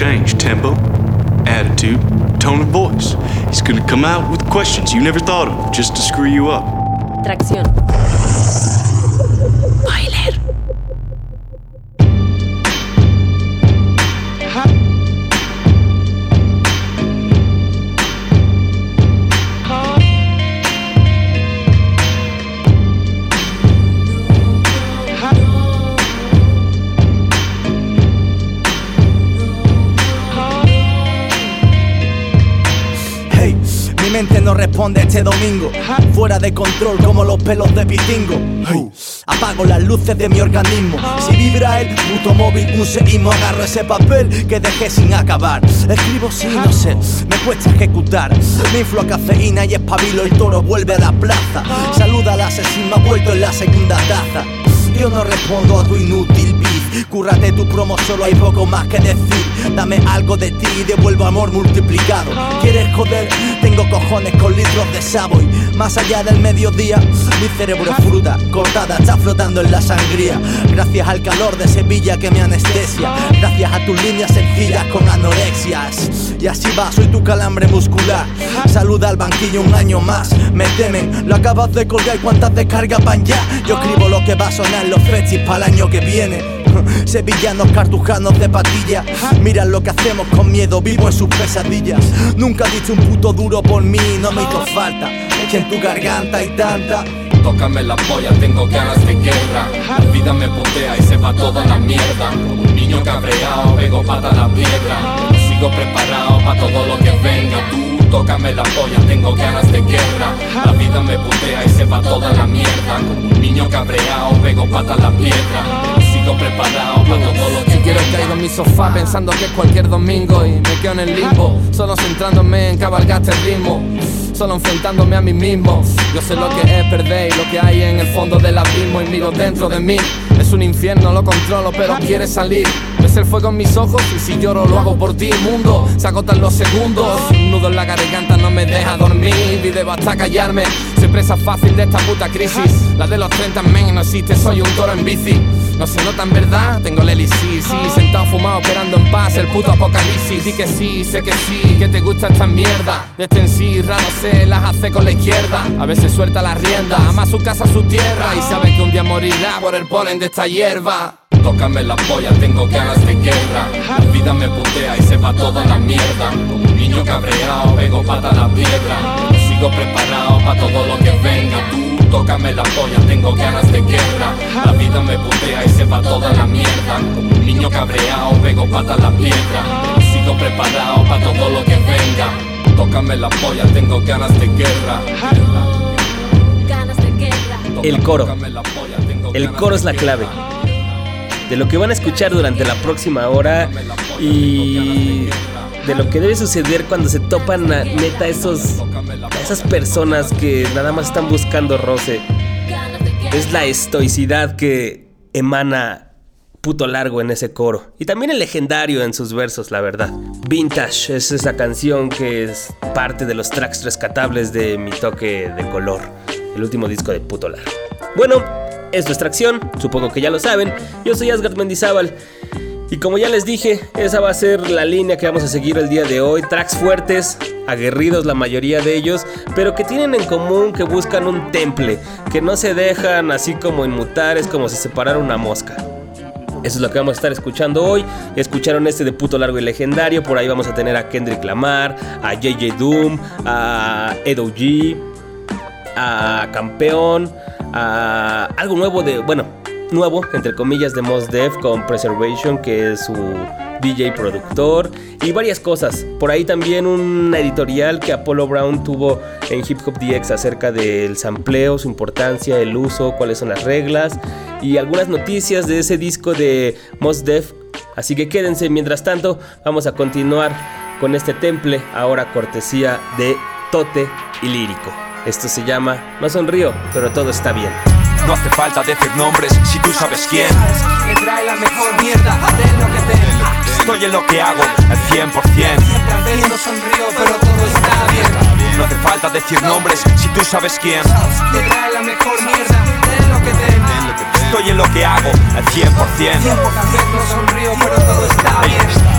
change tempo, attitude, tone of voice. He's gonna come out with questions you never thought of just to screw you up. Tracción. Boiler. No responde este domingo. Fuera de control como los pelos de pitingo. Apago las luces de mi organismo. Si vibra el puto móvil, un seísmo, agarro ese papel que dejé sin acabar. Escribo sin no sé, me cuesta ejecutar. Me inflo a cafeína y espabilo, el toro vuelve a la plaza. Saluda al asesino, ha vuelto en la segunda taza. Yo no respondo a tu inútil Cúrrate tu promo, solo hay poco más que decir. Dame algo de ti y devuelvo amor multiplicado. ¿Quieres joder? Tengo cojones con litros de Savoy. Más allá del mediodía Mi cerebro fruta cortada, está flotando en la sangría. Gracias al calor de Sevilla que me anestesia. Gracias a tus líneas sencillas con anorexias. Y así va, soy tu calambre muscular. Saluda al banquillo un año más. Me temen, lo acabas de colgar y cuántas descargas van ya. Yo escribo lo que va a sonar en los festis para el año que viene Sevillanos cartujanos de patilla Mira lo que hacemos con miedo, vivo en sus pesadillas Nunca dicho un puto duro por mí, no me hizo falta que en tu garganta hay tanta Tócame la polla, tengo ganas de guerra. La vida me putea y se va toda la mierda. Un niño cabreado, pego pata a la piedra. Sigo preparado para todo lo que venga. Tú tócame la polla, tengo ganas de guerra. La vida me putea y se va toda la mierda. Como un niño cabreado, pego pata a la piedra. Sigo preparado para todo lo que quiero caigo en mi sofá pensando que es cualquier domingo y me quedo en el limbo, solo centrándome en cabalgar este ritmo. Solo enfrentándome a mí mismo. Yo sé lo que es perder y lo que hay en el fondo del abismo y miro dentro de mí. Es un infierno, lo controlo, pero quiere salir. Ves el fuego en mis ojos y si lloro lo hago por ti, mundo. Se agotan los segundos. Un nudo en la garganta no me deja dormir. Y debo hasta callarme. Soy presa fácil de esta puta crisis. La de los 30 men no existe, soy un toro en bici. No se nota en verdad, tengo el elixir, sí Sentado fumado esperando en paz el puto apocalipsis Di que sí, sé que sí, que te gusta esta mierda De este en sí, raro se las hace con la izquierda A veces suelta la rienda, ama su casa, su tierra Y sabe que un día morirá por el polen de esta hierba Tócame la polla, tengo ganas de guerra. La vida me putea y se va toda la mierda. Como un niño cabreado, pego pata a la piedra. Sigo preparado para todo lo que venga. Tú tócame la polla, tengo ganas de guerra. La vida me putea y se va toda la mierda. Como un niño cabreado, pego pata a la piedra. Sigo preparado para todo lo que venga. Tócame la polla, tengo ganas de guerra. Ganas de guerra. El coro. El coro es la clave de lo que van a escuchar durante la próxima hora y de lo que debe suceder cuando se topan a, neta esos esas personas que nada más están buscando roce. Es la estoicidad que emana puto largo en ese coro. Y también el legendario en sus versos, la verdad. Vintage es esa canción que es parte de los tracks rescatables de Mi Toque de Color, el último disco de puto largo. Bueno, esto es Tracción, supongo que ya lo saben. Yo soy Asgard Mendizábal. Y como ya les dije, esa va a ser la línea que vamos a seguir el día de hoy. Tracks fuertes, aguerridos la mayoría de ellos, pero que tienen en común que buscan un temple, que no se dejan así como inmutar, es como si separara una mosca. Eso es lo que vamos a estar escuchando hoy. Escucharon este de puto largo y legendario. Por ahí vamos a tener a Kendrick Lamar, a JJ Doom, a Edo G, a Campeón, a algo nuevo de, bueno, nuevo, entre comillas, de Mos Def con Preservation, que es su DJ productor, y varias cosas. Por ahí también una editorial que Apollo Brown tuvo en Hip Hop DX acerca del sampleo, su importancia, el uso, cuáles son las reglas, y algunas noticias de ese disco de Mos Def. Así que quédense, mientras tanto, vamos a continuar con este temple, ahora cortesía de Tote y Lírico. Esto se llama No sonrío, pero todo está bien. No hace falta decir nombres si tú sabes quién. Que trae la mejor mierda de te Estoy en lo que hago al 100%. Siempre no sonrío, pero todo está bien No hace falta decir nombres si tú sabes quién. Que trae la mejor mierda de lo que te Estoy en lo que hago al 100%. No sonrío, pero todo está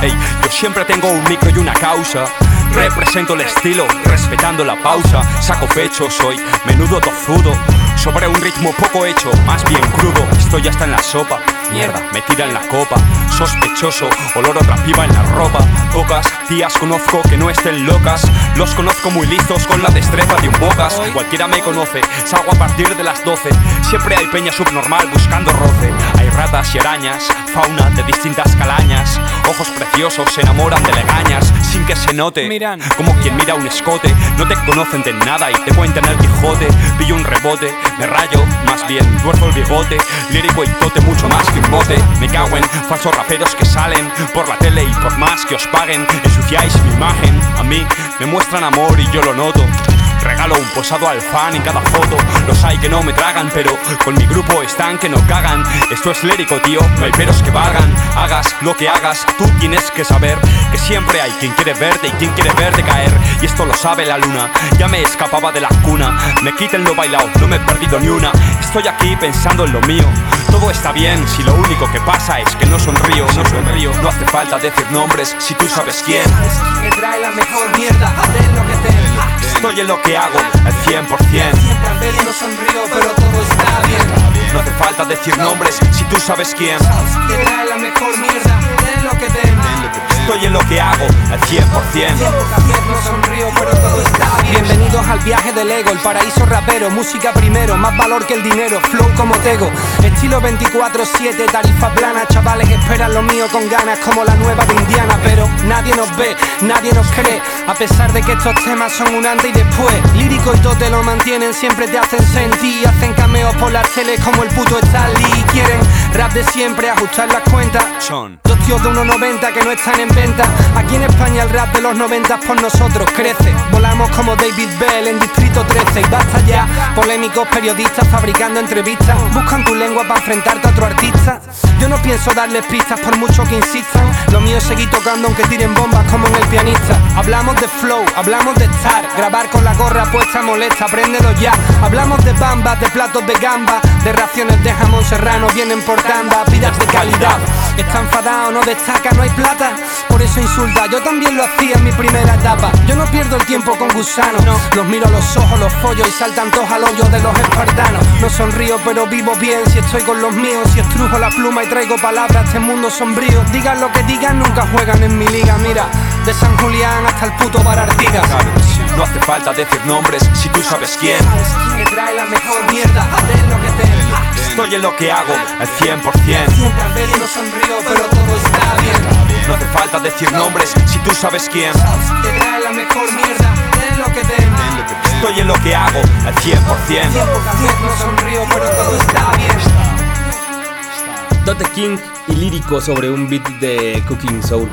ey, yo siempre tengo un micro y una causa. Represento el estilo, respetando la pausa. Saco pecho, soy menudo tozudo. Sobre un ritmo poco hecho, más bien crudo. Estoy hasta en la sopa. Mierda, me tira en la copa. Sospechoso, olor otra piba en la ropa. Pocas tías conozco que no estén locas. Los conozco muy listos con la destreza de un bocas. Cualquiera me conoce, salgo a partir de las 12. Siempre hay peña subnormal buscando roce. Hay ratas y arañas, fauna de distintas calañas. Ojos preciosos se enamoran de legañas sin que se note. Miran. Como quien mira un escote, no te conocen de nada y te cuentan el Quijote. Pillo un rebote, me rayo, más bien tuerzo el bigote. Lírico y tote, mucho más que un bote. Me cago en falsos raperos que salen por la tele y por más que os paguen, ensuciáis mi imagen. A mí me muestran amor y yo lo noto. Regalo un posado al fan en cada foto. Los hay que no me tragan, pero con mi grupo están que no cagan. Esto es lérico, tío, no hay peros que valgan. Hagas lo que hagas, tú tienes que saber que siempre hay quien quiere verte y quien quiere verte caer. Y esto lo sabe la luna. Ya me escapaba de la cuna. Me quiten lo bailado, no me he perdido ni una. Estoy aquí pensando en lo mío. Todo está bien si lo único que pasa es que no sonrío, no sonrío. No hace falta decir nombres si tú sabes quién. Que trae la mejor mierda de lo que te Estoy en lo que hago al 100%. Tal vez no sonrío, pero todo está bien. No hace falta decir nombres si tú sabes quién. Trae la mejor mierda de lo que te Estoy en lo que hago al 100%. No sonrío, pero todo está bien. Bienvenidos al viaje del ego, el paraíso rapero, música primero, más valor que el dinero, flow como tego, estilo 24-7, tarifa plana, chavales esperan lo mío con ganas como la nueva de Indiana, pero nadie nos ve, nadie nos cree, a pesar de que estos temas son un antes y después, lírico y todo te lo mantienen, siempre te hacen sentir, hacen cameos por las teles como el puto Stanley, quieren rap de siempre, ajustar las cuentas, Son. Dos tíos de 1,90 que no están en Aquí en España el rap de los 90 por nosotros crece. Volamos como David Bell en Distrito 13 y basta ya. Polémicos periodistas fabricando entrevistas. Buscan tu lengua para enfrentarte a otro artista. Yo no pienso darles pistas por mucho que insistan. Lo mío es seguir tocando aunque tiren bombas como en el pianista. Hablamos de flow, hablamos de estar. Grabar con la gorra puesta molesta, préndelo ya. Hablamos de bambas, de platos de gamba, de raciones de jamón serrano, vienen por tanda, vidas de calidad. Está enfadado, no destaca, no hay plata. Por eso insulta, yo también lo hacía en mi primera etapa. Yo no pierdo el tiempo con gusanos. Los miro a los ojos, los follo y saltan todos al hoyo de los espartanos. No sonrío, pero vivo bien si estoy con los míos. Si estrujo la pluma y traigo palabras este mundo sombrío. Digan lo que digan, nunca juegan en mi liga. Mira, de San Julián hasta el puto bar Artigas. Claro que sí. No hace falta decir nombres si tú sabes quién. Que trae la mejor mierda de lo que te Estoy en lo que hago al 100%. Siempre al ver y no sonrío, pero todo está bien. No hace falta decir nombres si tú sabes quién. Que trae la mejor mierda de lo que te Estoy en lo que hago al 100%. No sonrío, pero todo está bien. Dote King y lírico sobre un beat de Cooking Soul.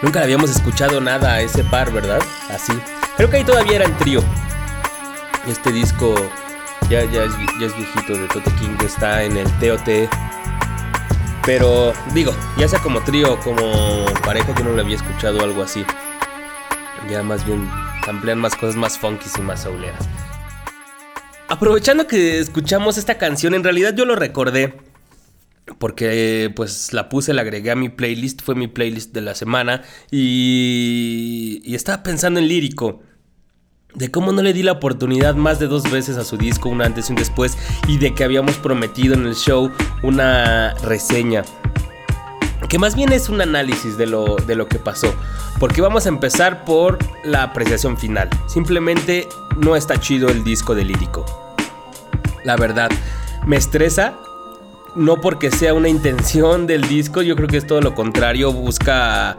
Nunca le habíamos escuchado nada a ese par, ¿verdad? Así. Creo que ahí todavía era en trío. Este disco ya, ya, es, ya es viejito de Tote King, está en el TOT. Pero digo, ya sea como trío o como pareja, yo no le había escuchado algo así. Ya más bien amplían más cosas más funky y más souleras. Aprovechando que escuchamos esta canción, en realidad yo lo recordé porque pues la puse, la agregué a mi playlist, fue mi playlist de la semana y, y estaba pensando en lírico. De cómo no le di la oportunidad más de dos veces a su disco, un antes y un después, y de que habíamos prometido en el show una reseña. Que más bien es un análisis de lo, de lo que pasó. Porque vamos a empezar por la apreciación final. Simplemente no está chido el disco de lírico. La verdad, me estresa no porque sea una intención del disco, yo creo que es todo lo contrario, busca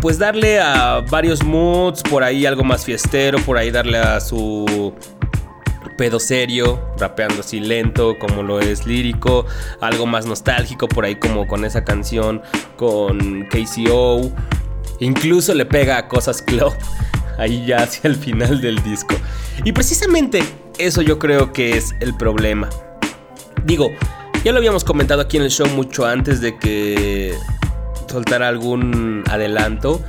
pues darle a varios moods, por ahí algo más fiestero, por ahí darle a su pedo serio, rapeando así lento, como lo es lírico, algo más nostálgico, por ahí como con esa canción con KCO, incluso le pega a cosas club, ahí ya hacia el final del disco. Y precisamente eso yo creo que es el problema. Digo, ya lo habíamos comentado aquí en el show mucho antes de que soltara algún adelanto.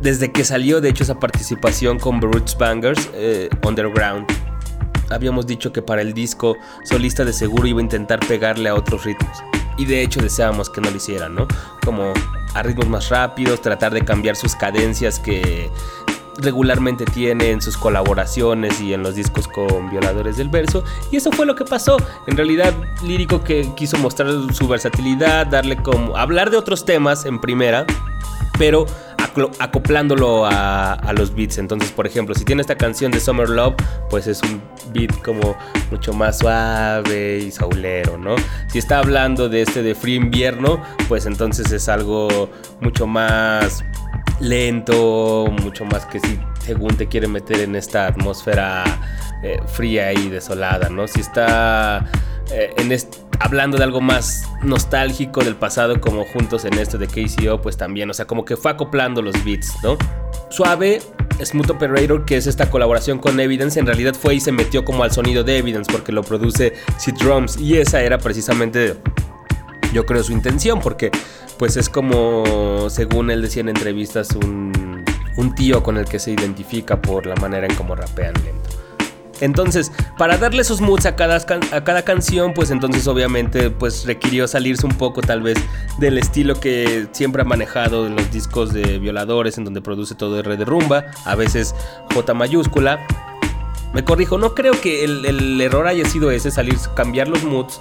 Desde que salió, de hecho, esa participación con Brutes Bangers eh, Underground. habíamos dicho que para el disco solista de seguro iba a intentar pegarle a otros ritmos. Y de hecho deseábamos que no lo hiciera, ¿no? Como a ritmos más rápidos, tratar de cambiar sus cadencias que regularmente tiene en sus colaboraciones y en los discos con violadores del verso. Y eso fue lo que pasó. En realidad, lírico que quiso mostrar su versatilidad, darle como. hablar de otros temas en primera, pero acoplándolo a, a, los beats. Entonces, por ejemplo, si tiene esta canción de Summer Love, pues es un beat como mucho más suave y saulero, ¿no? Si está hablando de este de Free Invierno, pues entonces es algo mucho más lento, mucho más que si según te quiere meter en esta atmósfera eh, fría y desolada, ¿no? Si está eh, en hablando de algo más nostálgico del pasado como juntos en esto de KCO, pues también, o sea, como que fue acoplando los beats, ¿no? Suave, Smooth Operator, que es esta colaboración con Evidence, en realidad fue y se metió como al sonido de Evidence porque lo produce C Drums y esa era precisamente yo creo su intención porque pues es como, según él decía en entrevistas, un, un tío con el que se identifica por la manera en cómo rapean lento. Entonces, para darle esos moods a cada, a cada canción, pues entonces obviamente pues requirió salirse un poco tal vez del estilo que siempre ha manejado en los discos de violadores, en donde produce todo R de rumba, a veces J mayúscula. Me corrijo, no creo que el, el error haya sido ese, salir, cambiar los moods,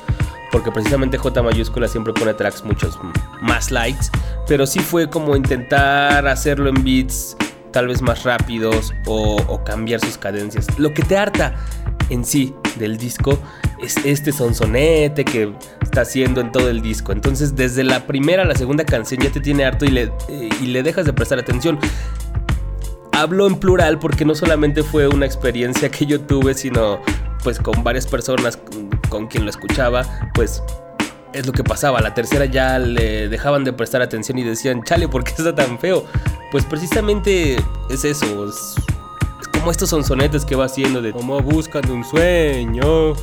porque precisamente J mayúscula siempre pone tracks muchos más likes, pero sí fue como intentar hacerlo en beats tal vez más rápidos o, cambiar sus cadencias. Lo que te harta en sí del disco es este sonsonete que está haciendo en todo el disco. Entonces desde la primera a la segunda canción ya te tiene harto y le, y le dejas de prestar atención. Hablo en plural porque no solamente fue una experiencia que yo tuve, sino pues con varias personas con quien lo escuchaba, pues es lo que pasaba. La tercera ya le dejaban de prestar atención y decían, chale, ¿por qué está tan feo? Pues precisamente es eso. Es, como estos sonsonetes que va haciendo de como un sueño.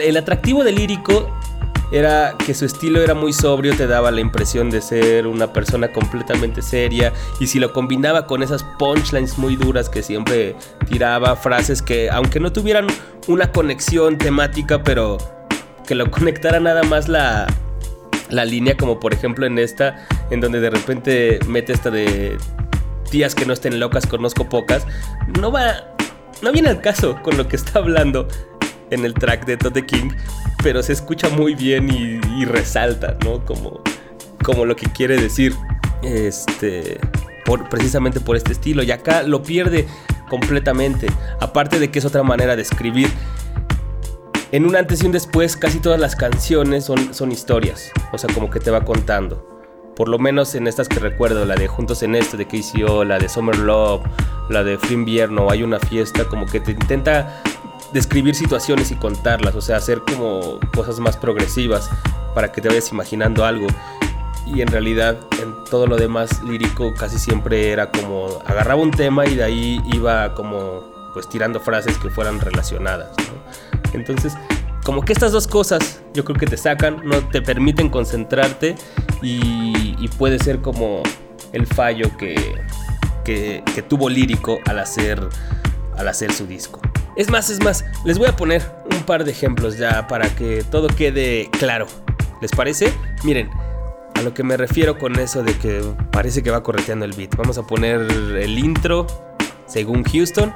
El atractivo del lírico era que su estilo era muy sobrio, te daba la impresión de ser una persona completamente seria y si lo combinaba con esas punchlines muy duras que siempre tiraba, frases que aunque no tuvieran una conexión temática, pero que lo conectara nada más la, la línea, como por ejemplo en esta, en donde de repente mete esta de tías que no estén locas, conozco pocas, no va, no viene al caso con lo que está hablando en el track de Tote King, pero se escucha muy bien y, resalta, ¿no? Como, como lo que quiere decir. Este. Por, precisamente por este estilo. Y acá lo pierde completamente. Aparte de que es otra manera de escribir. En un antes y un después, casi todas las canciones son, son historias. O sea, como que te va contando. Por lo menos en estas que recuerdo, la de Juntos en Esto de KCO, la de Summer Love, la de Free Invierno, hay una fiesta como que te intenta describir situaciones y contarlas, o sea, hacer como cosas más progresivas para que te vayas imaginando algo. Y en realidad en todo lo demás lírico casi siempre era como agarraba un tema y de ahí iba como pues tirando frases que fueran relacionadas. Entonces, como que estas dos cosas yo creo que te sacan, no te permiten concentrarte y, puede ser como el fallo que, que, que tuvo lírico al hacer, al hacer su disco. Es más, es más, les voy a poner un par de ejemplos ya para que todo quede claro. ¿Les parece? Miren, a lo que me refiero con eso de que parece que va correteando el beat. Vamos a poner el intro según Houston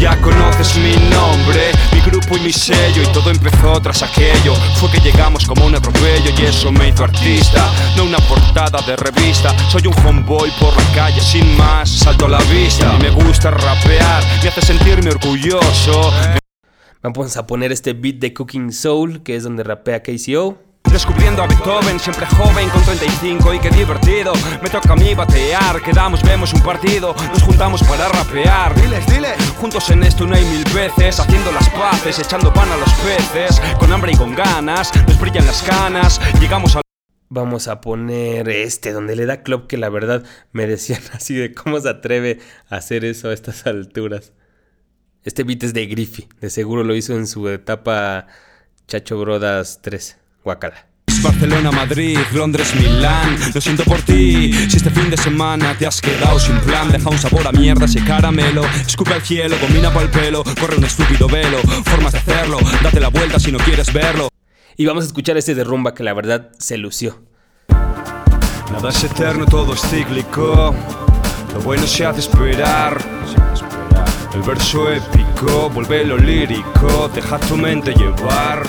ya conoces mi nombre, mi grupo y mi sello Y todo empezó tras aquello. Fue que llegamos como un atropello Y eso me hizo artista No una portada de revista. Soy un homeboy por la calle sin más Salto a la vista. Y me gusta rapear Me hace sentirme orgulloso. Vamos a poner este beat de Cooking Soul Que es donde rapea KCO Descubriendo a Beethoven, siempre joven con 35 y qué divertido Me toca a mí batear, quedamos, vemos un partido Nos juntamos para rapear Diles, diles Juntos en esto no hay mil veces Haciendo las paces, echando pan a los peces Con hambre y con ganas, nos brillan las canas Llegamos a Vamos a poner este, donde le da club que la verdad me decían así de cómo se atreve a hacer eso a estas alturas. Este beat es de Griffy, de seguro lo hizo en su etapa Chacho Brodas 3. Guacala. Barcelona, Madrid, Londres, Milán. Lo siento por ti, si este fin de semana te has quedado sin plan, deja un sabor a mierda ese caramelo. Escupe al cielo, combina el pelo, corre un estúpido velo. Formas de hacerlo, date la vuelta si no quieres verlo. Y vamos a escuchar este de rumba que la verdad se lució. Nada es eterno, todo es cíclico. Lo bueno se hace esperar. El verso épico, vuelve lo lírico, deja tu mente llevar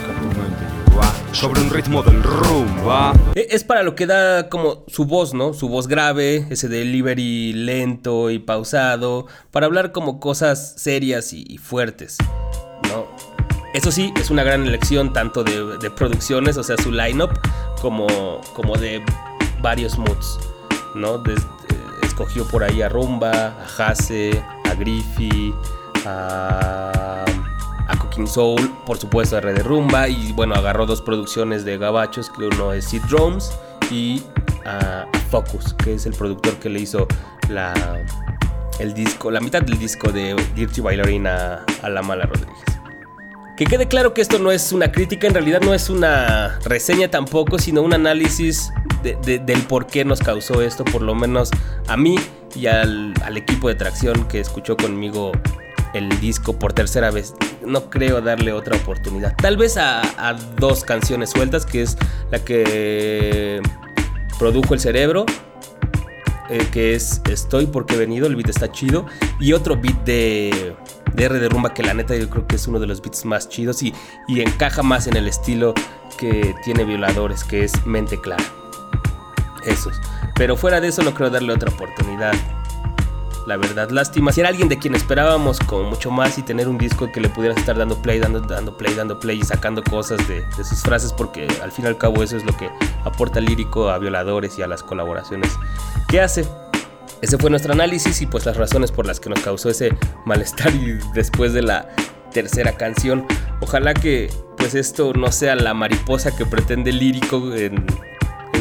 sobre un ritmo del rumba. E- Es para lo que da como su voz, ¿no? Su voz grave, ese delivery lento y pausado, para hablar como cosas serias y fuertes, ¿no? Eso sí, es una gran elección tanto de, producciones, o sea, su lineup, como, como de varios moods, ¿no? Desde- escogió por ahí a Rumba, a Hase, a Griffy, a, a Cooking Soul, por supuesto Red de Rumba, y bueno, agarró dos producciones de gabachos, que uno es Seed Drums y a, a Focus, que es el productor que le hizo la, el disco, la mitad del disco de Dirty Bailarina a La Mala Rodríguez. Que quede claro que esto no es una crítica, en realidad no es una reseña tampoco, sino un análisis de- de- del por qué nos causó esto, por lo menos a mí y al, al equipo de tracción que escuchó conmigo el disco por tercera vez. No creo darle otra oportunidad. Tal vez a, dos canciones sueltas, que es la que produjo el cerebro, eh, que es Estoy porque he venido, el beat está chido. Y otro beat de, de R de Rumba que la neta yo creo que es uno de los beats más chidos y, y encaja más en el estilo que tiene Violadores, que es Mente Clara. Esos. Pero fuera de eso no creo darle otra oportunidad. La verdad, lástima. Si era alguien de quien esperábamos como mucho más y tener un disco que le pudieras estar dando play, dando, dando play, dando play y sacando cosas de, sus frases, porque al fin y al cabo eso es lo que aporta lírico a violadores y a las colaboraciones que hace. Ese fue nuestro análisis y pues las razones por las que nos causó ese malestar y después de la tercera canción. Ojalá que pues esto no sea la mariposa que pretende lírico en,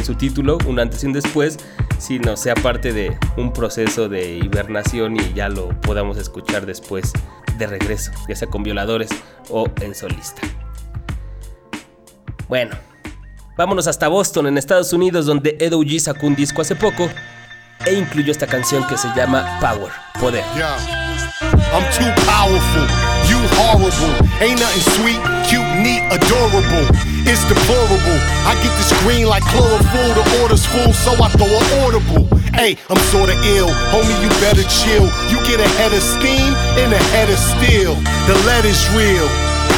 su título, un antes y un después, sino sea parte de un proceso de hibernación y ya lo podamos escuchar después de regreso, ya sea con violadores o en solista. Bueno, vámonos hasta Boston, en Estados Unidos, donde Edo G sacó un disco hace poco e incluyó esta canción que se llama Power, Poder. I'm too powerful, horrible. Ain't nothing sweet, cute, neat, adorable. It's deplorable. I get this green like chlorophyll, the order's full, so I throw an audible. Hey, I'm sorta ill, homie, you better chill. You get a head of steam and a head of steel. The lead is real.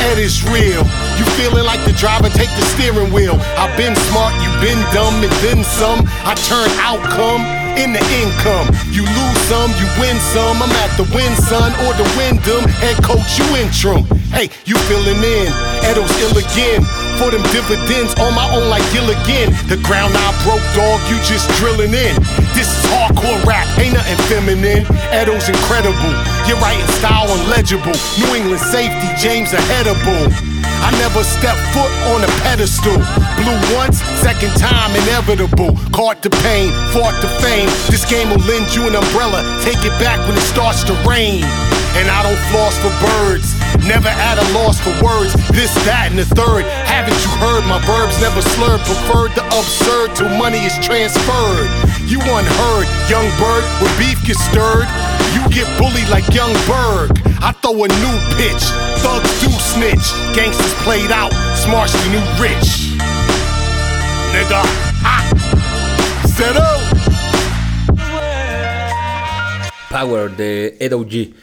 Ed is real. You feeling like the driver, take the steering wheel. I've been smart, you've been dumb, and then some. I turn outcome into income. You lose some, you win some. I'm at the win, son, or the Wyndham. Head coach, you interim. Hey, you filling in. Edo's ill again. For them dividends on my own like Gilligan. The ground I broke, dog, you just drilling in. This is hardcore rap, ain't nothing feminine. Edo's incredible. You're writing style unlegible. New England safety, James ahead of. I never stepped foot on a pedestal. Blew once, second time inevitable. Caught the pain, fought the fame. This game will lend you an umbrella. Take it back when it starts to rain. And I don't floss for birds. Never at a loss for words. This, that, and the third. Haven't you heard my verbs never slurred? Preferred the absurd till money is transferred. You unheard, young bird, where beef gets stirred. You get bullied like young Berg. I throw a new pitch. Thugs do snitch. Gangsters played out. Smart's the new rich. Nigga. Up. Power de Edo G.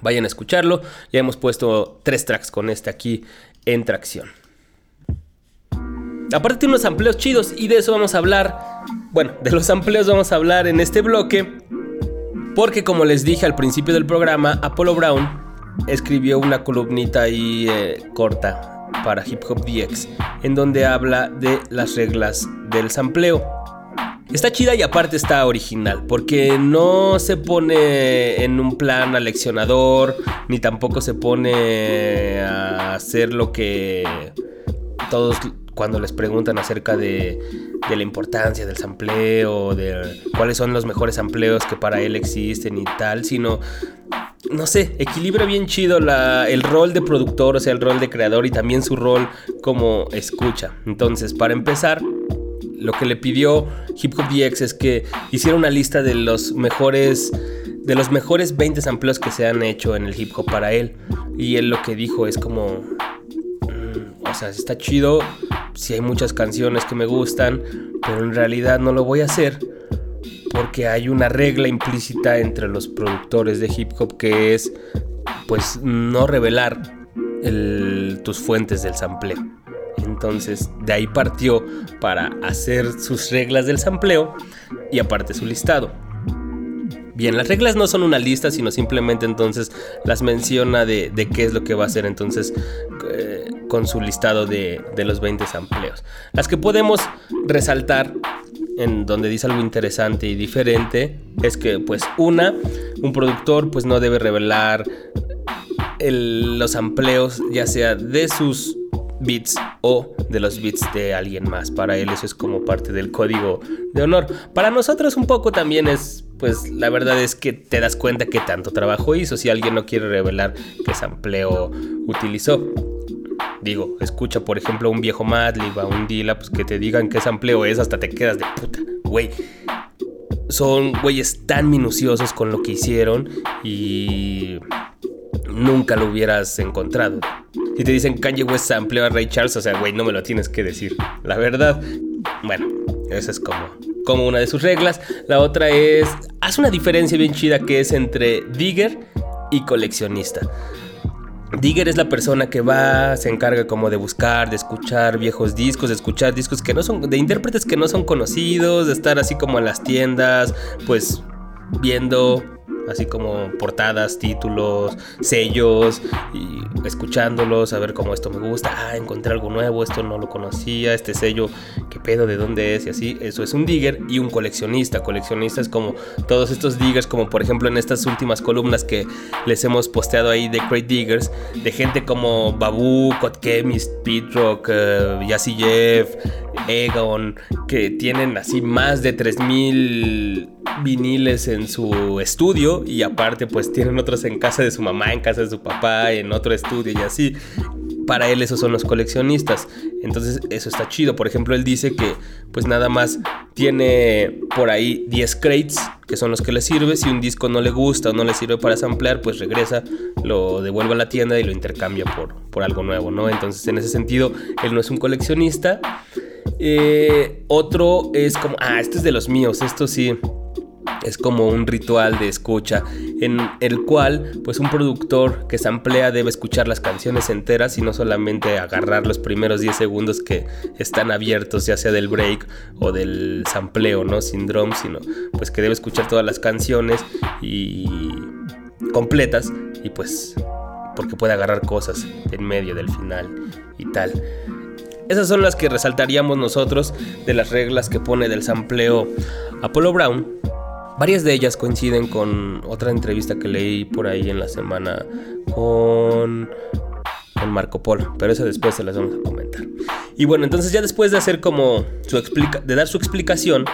Vayan a escucharlo. Ya hemos puesto tres tracks con este aquí en tracción. Aparte tiene unos amplios chidos y de eso vamos a hablar. Bueno, de los amplios vamos a hablar en este bloque. Porque como les dije al principio del programa, Apollo Brown escribió una columnita ahí eh, corta para Hip Hop DX en donde habla de las reglas del sampleo. Está chida y aparte está original, porque no se pone en un plan aleccionador, ni tampoco se pone a hacer lo que todos cuando les preguntan acerca de, la importancia del sampleo, de cuáles son los mejores sampleos que para él existen y tal, sino no sé, equilibra bien chido el rol de productor, o sea, el rol de creador y también su rol como escucha. Entonces, para empezar, lo que le pidió Hip Hop DX es que hiciera una lista de los mejores de los mejores 20 sampleos que se han hecho en el hip hop para él. Y él lo que dijo es como mm, o sea, está chido, si hay muchas canciones que me gustan, pero en realidad no lo voy a hacer porque hay una regla implícita entre los productores de hip hop que es pues no revelar el- tus fuentes del sampleo. Entonces de ahí partió para hacer sus reglas del sampleo y aparte su listado. Bien, las reglas no son una lista, sino simplemente entonces las menciona de, de qué es lo que va a hacer entonces eh, con su listado de, de los 20 sampleos. Las que podemos resaltar en donde dice algo interesante y diferente es que pues una, un productor pues no debe revelar el- los amplios ya sea de sus beats o de los beats de alguien más. Para él eso es como parte del código de honor. Para nosotros un poco también es, pues la verdad es que te das cuenta que tanto trabajo hizo si alguien no quiere revelar qué sampleo utilizó. Digo, escucha por ejemplo un viejo Madlib, a un Dila, pues que te digan qué sampleo es, hasta te quedas de puta, güey son güeyes tan minuciosos con lo que hicieron y nunca lo hubieras encontrado. Si te dicen Kanye West amplió a Ray Charles, o sea, güey, no me lo tienes que decir. La verdad, bueno, esa es como, como una de sus reglas. La otra es, haz una diferencia bien chida que es entre digger y coleccionista. Digger es la persona que va, se encarga como de buscar, de escuchar viejos discos, de escuchar discos que no son, de intérpretes que no son conocidos, de estar así como en las tiendas, pues viendo así como portadas, títulos, sellos y escuchándolos, a ver cómo esto me gusta, ah, encontré algo nuevo, esto no lo conocía, este sello, qué pedo, de dónde es y así, eso es un digger y un coleccionista, coleccionista es como todos estos diggers, como por ejemplo en estas últimas columnas que les hemos posteado ahí de Great Diggers, de gente como Babu, Cod Chemist, Pete Rock, uh, Yassi Jeff, Egon, que tienen así más de 3000 viniles en su estudio y aparte pues tienen otros en casa de su mamá, en casa de su papá, en otro estudio y así. Para él esos son los coleccionistas. Entonces eso está chido. Por ejemplo, él dice que pues nada más tiene por ahí 10 crates, que son los que le sirve. Si un disco no le gusta o no le sirve para samplear, pues regresa, lo devuelve a la tienda y lo intercambia por, por algo nuevo, ¿no? Entonces en ese sentido, él no es un coleccionista. Eh, otro es como, ah, este es de los míos, esto sí es como un ritual de escucha en el cual pues un productor que samplea debe escuchar las canciones enteras y no solamente agarrar los primeros 10 segundos que están abiertos ya sea del break o del sampleo, ¿no? Sin drum, sino pues que debe escuchar todas las canciones y completas y pues porque puede agarrar cosas en medio del final y tal. Esas son las que resaltaríamos nosotros de las reglas que pone del sampleo Apollo Brown. Varias de ellas coinciden con otra entrevista que leí por ahí en la semana con, Marco Polo, pero eso después se las vamos a comentar. Y bueno, entonces ya después de hacer como su de dar su explicación,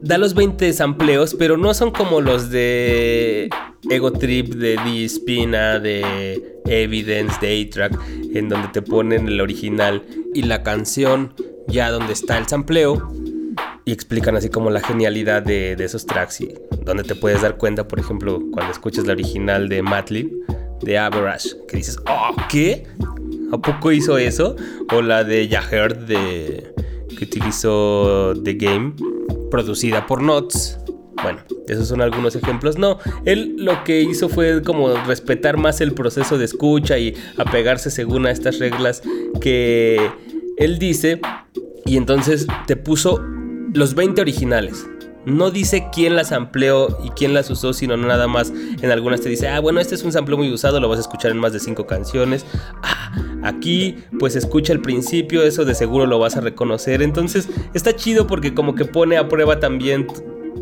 da los 20 sampleos, pero no son como los de Ego Trip, de D Spina, de Evidence, de A-Track, en donde te ponen el original y la canción ya donde está el sampleo y explican así como la genialidad de, de, esos tracks y donde te puedes dar cuenta, por ejemplo, cuando escuchas la original de Matlib, de Average, que dices, oh, ¿qué? ¿A poco hizo eso? O la de Yaheard de que utilizó The Game, producida por Nots. Bueno, esos son algunos ejemplos. No, él lo que hizo fue como respetar más el proceso de escucha y apegarse según a estas reglas que él dice. Y entonces te puso los 20 originales. No dice quién las amplió y quién las usó, sino nada más en algunas te dice, ah, bueno, este es un sampleo muy usado, lo vas a escuchar en más de 5 canciones. Ah, aquí pues escucha el principio, eso de seguro lo vas a reconocer. Entonces está chido porque como que pone a prueba también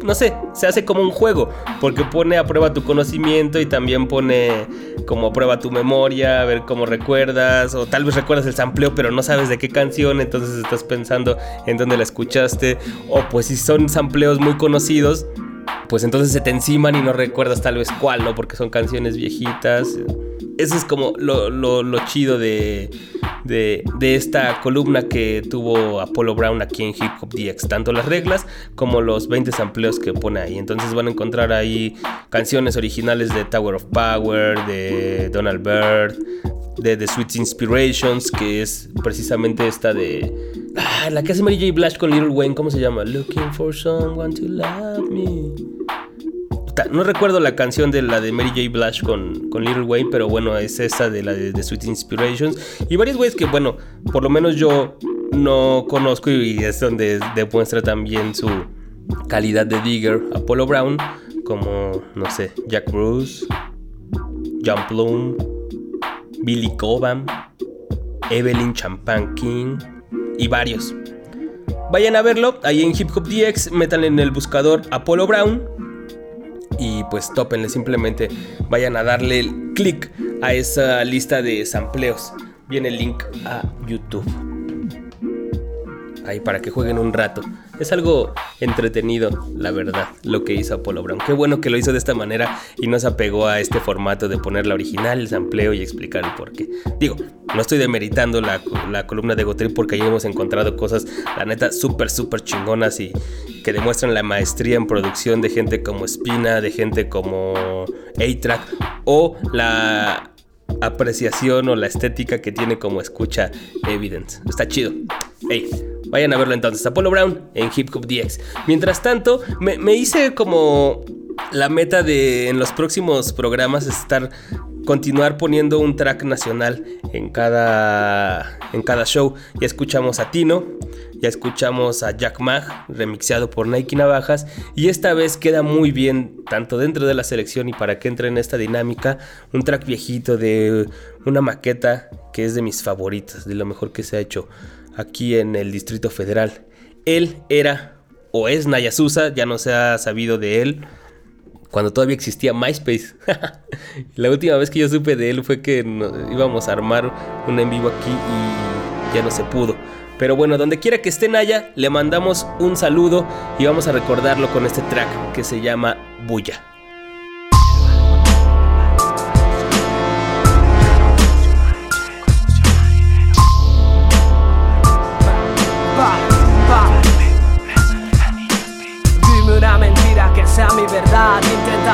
no sé, se hace como un juego, porque pone a prueba tu conocimiento y también pone como a prueba tu memoria, a ver cómo recuerdas, o tal vez recuerdas el sampleo pero no sabes de qué canción, entonces estás pensando en dónde la escuchaste, o pues si son sampleos muy conocidos, pues entonces se te enciman y no recuerdas tal vez cuál, ¿no? Porque son canciones viejitas. Eso es como lo, lo- lo chido de, de, de esta columna que tuvo Apollo Brown aquí en Hip Hop DX. Tanto las reglas como los 20 sampleos que pone ahí. Entonces van a encontrar ahí canciones originales de Tower of Power, de Donald Byrd, de The Sweet Inspirations, que es precisamente esta de... Ah, la que hace Mary J. Blige con Little Wayne, ¿cómo se llama? Looking for someone to love me. No recuerdo la canción de la de Mary J. Blige con, con Little Wayne, pero bueno, es esa de la de, Sweet Inspirations. Y varios güeyes que, bueno, por lo menos yo no conozco y es donde demuestra también su calidad de digger. Apollo Brown, como, no sé, Jack Bruce, John Plum, Billy Cobham, Evelyn Champagne King y varios. Vayan a verlo, ahí en Hip Hop DX, metan en el buscador Apollo Brown y pues tópenle, simplemente vayan a darle clic a esa lista de sampleos. Viene el link a YouTube. Ahí para que jueguen un rato. Es algo entretenido, la verdad, lo que hizo Apollo Brown. Qué bueno que lo hizo de esta manera y no se apegó a este formato de poner la original, el sampleo y explicar el porqué. Digo, no estoy demeritando la, la columna de Gotrip porque ahí hemos encontrado cosas, la neta, súper, súper chingonas y que demuestran la maestría en producción de gente como Spina, de gente como A-Track o la apreciación o la estética que tiene como escucha Evidence. Está chido. Hey, vayan a verlo entonces. Apollo Brown en Hip Hop DX. Mientras tanto, me, me hice como la meta de en los próximos programas estar continuar poniendo un track nacional en cada en cada show. Ya escuchamos a Tino, ya escuchamos a Jack Mag, remixeado por Nike Navajas, y esta vez queda muy bien, tanto dentro de la selección y para que entre en esta dinámica, un track viejito de una maqueta que es de mis favoritas, de lo mejor que se ha hecho aquí en el Distrito Federal. Él era o es Nayasusa, ya no se ha sabido de él. Cuando todavía existía MySpace. la última vez que yo supe de él fue que íbamos a armar un en vivo aquí y ya no se pudo. Pero bueno, donde quiera que esté Naya, le mandamos un saludo y vamos a recordarlo con este track que se llama Bulla.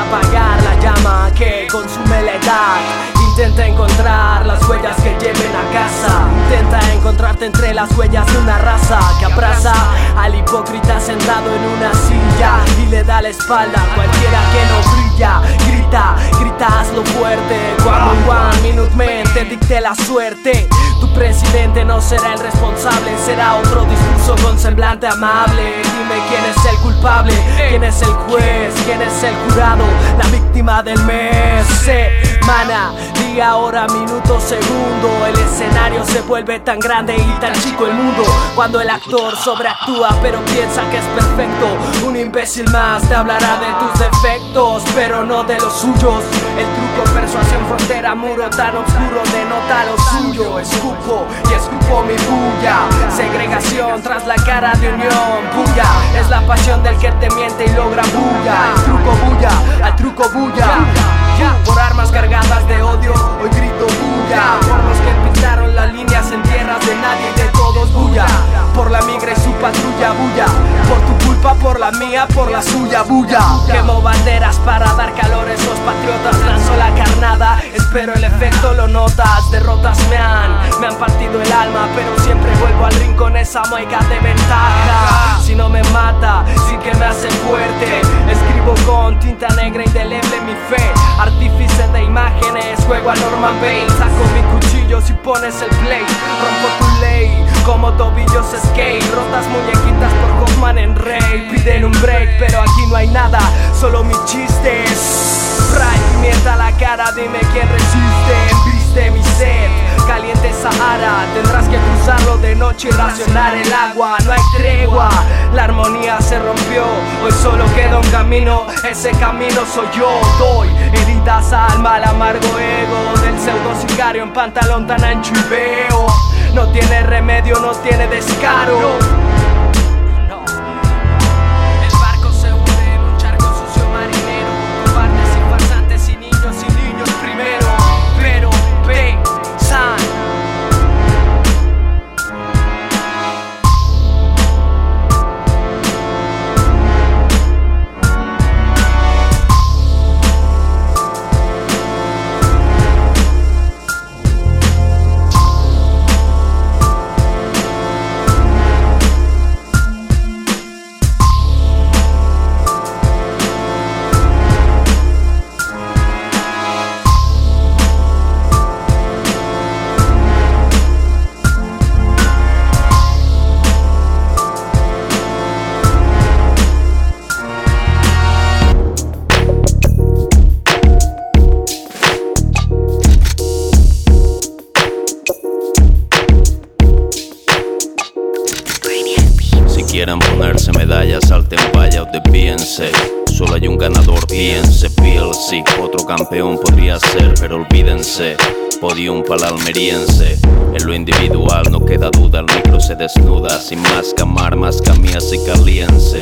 Apagar la llama que consume la edad. Intenta encontrar las huellas que lleven a casa. Intenta encontrarte entre las huellas de una raza que abraza al hipócrita sentado en una silla y le da la espalda a cualquiera que no brilla. Grita, grita, hazlo fuerte. One Minute Man te dicte la suerte. Tu presidente no será el responsable, será otro discurso con semblante amable. Dime quién es el culpable, quién es el juez, quién es el jurado, la víctima del mes. Semana, día, hora, minuto, segundo. El escenario se vuelve tan grande y tan chico el mundo. Cuando el actor sobreactúa, pero piensa que es perfecto. Un imbécil más te hablará de tus defectos, pero no de los suyos. El truco, persuasión, frontera, muro tan oscuro denota lo suyo. Escupo y escupo mi bulla. Segregación tras la cara de unión. Bulla es la pasión del que te miente y logra bulla. El truco bulla, al truco bulla. Espero el efecto lo notas. Derrotas me han, me han partido el alma, pero siempre vuelvo al rincón esa mueca de ventaja. Si no me mata, sí que me hace fuerte. Escribo con tinta negra indeleble mi fe. Artífice de imágenes, juego a Norman Bates. Saco mi cuchillo si pones el play. Rompo tu ley como tobillos skate. Rotas muñequitas por Hoffman en Rey. Piden un break, pero aquí no hay nada, solo mis chistes. Fry, pimienta a la cara, dime quién resiste. Viste mi sed, caliente Sahara. Tendrás que cruzarlo de noche y racionar el agua. No hay tregua, la armonía se rompió. Hoy solo queda un camino, ese camino soy yo. Doy heridas al mal, amargo ego del pseudo sicario en pantalón tan ancho y veo. No tiene remedio, no tiene descaro. PLC. Otro campeón podría ser, pero olvídense. Podium para almeriense. En lo individual no queda duda, el micro se desnuda. Sin más camar, más camías y caliense.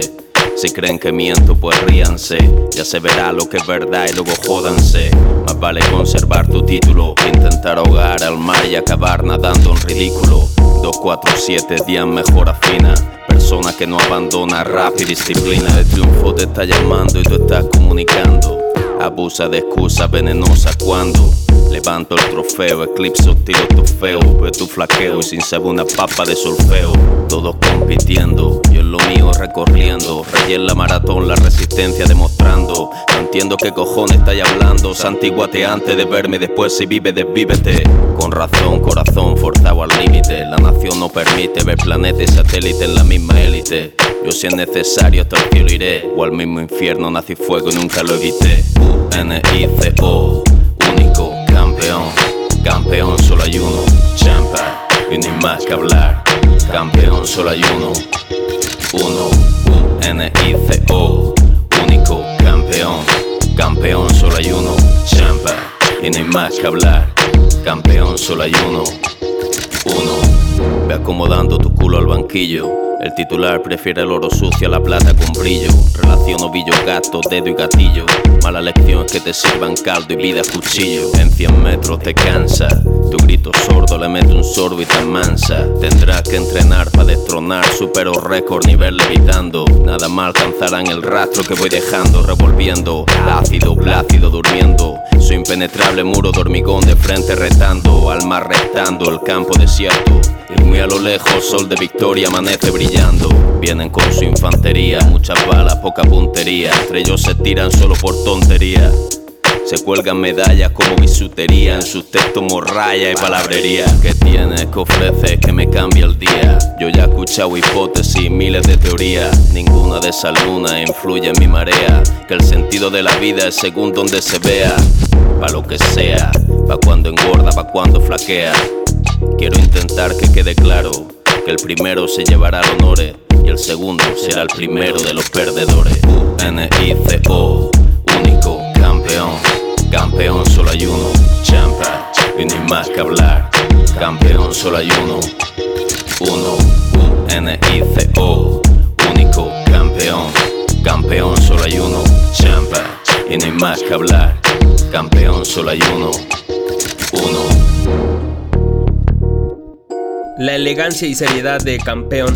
Si creen que miento, pues ríanse. Ya se verá lo que es verdad y luego jódanse. Más vale conservar tu título que intentar ahogar al mar y acabar nadando en ridículo. 247 días mejor afina. Persona que no abandona rap y disciplina. El triunfo te está llamando y tú estás comunicando. Abusa de excusas venenosas cuando levanto el trofeo, eclipso, tiro tu feo, ve tu flaqueo y sin saber una papa de solfeo. Todos compitiendo, yo en lo mío recorriendo, rey la maratón, la resistencia demostrando. No entiendo qué cojones estáis hablando, santiguate antes de verme, después si vive, desvívete. Con razón, corazón forzado al límite, la nación no permite ver planetas y satélites en la misma élite. Yo si es necesario hasta el cielo iré, o al mismo infierno nací fuego y nunca lo evité. U-N-I-C-O, único campeón, campeón solo hay uno, champa, y ni más que hablar, campeón solo hay uno, uno, U-N-I-C-O, único campeón, campeón solo hay uno, champa, y no hay más que hablar, campeón solo hay uno, uno, ve acomodando tu culo al banquillo. El titular prefiere el oro sucio a la plata con brillo. Relación ovillo, gato, dedo y gatillo. Mala lección es que te sirvan caldo y vida cuchillo. En 100 metros te cansa. Tu grito sordo le mete un sorbo y te mansa. Tendrás que entrenar para destronar. Supero récord nivel levitando. Nada más alcanzarán el rastro que voy dejando. Revolviendo. Ácido, plácido, durmiendo. Soy impenetrable muro de hormigón de frente retando. Al mar restando el campo desierto. Y muy a lo lejos, sol de victoria amanece brillando. Vienen con su infantería, muchas balas, poca puntería. Entre ellos se tiran solo por tontería. Se cuelgan medallas como bisutería, en sus textos morralla y palabrería. ¿Qué tienes que ofreces que me cambie el día? Yo ya he escuchado hipótesis, miles de teorías. Ninguna de esas lunas influye en mi marea. Que el sentido de la vida es según donde se vea. Pa' lo que sea, pa' cuando engorda, pa' cuando flaquea. Quiero intentar que quede claro que el primero se llevará el honores y el segundo será el primero de los perdedores. U-N-I-C-O, único campeón, campeón solo hay uno, champa, y hay más que hablar, campeón solo hay uno, uno, U-N-I-C-O, único campeón, campeón solo hay uno, champa, y hay más que hablar, campeón solo hay uno, uno. La elegancia y seriedad de campeón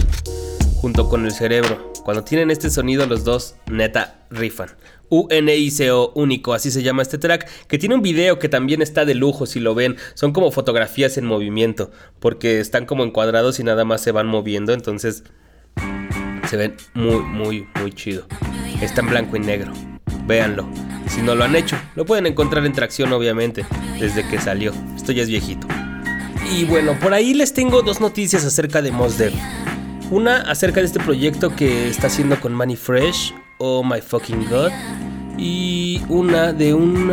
junto con el cerebro. Cuando tienen este sonido los dos, neta, rifan. UNICO único, así se llama este track, que tiene un video que también está de lujo si lo ven. Son como fotografías en movimiento, porque están como encuadrados y nada más se van moviendo, entonces se ven muy, muy, muy chido. Está en blanco y negro. Véanlo. Si no lo han hecho, lo pueden encontrar en tracción obviamente, desde que salió. Esto ya es viejito. Y bueno, por ahí les tengo dos noticias acerca de Mos Def. Una acerca de este proyecto que está haciendo con Money Fresh, Oh My Fucking God. Y una de un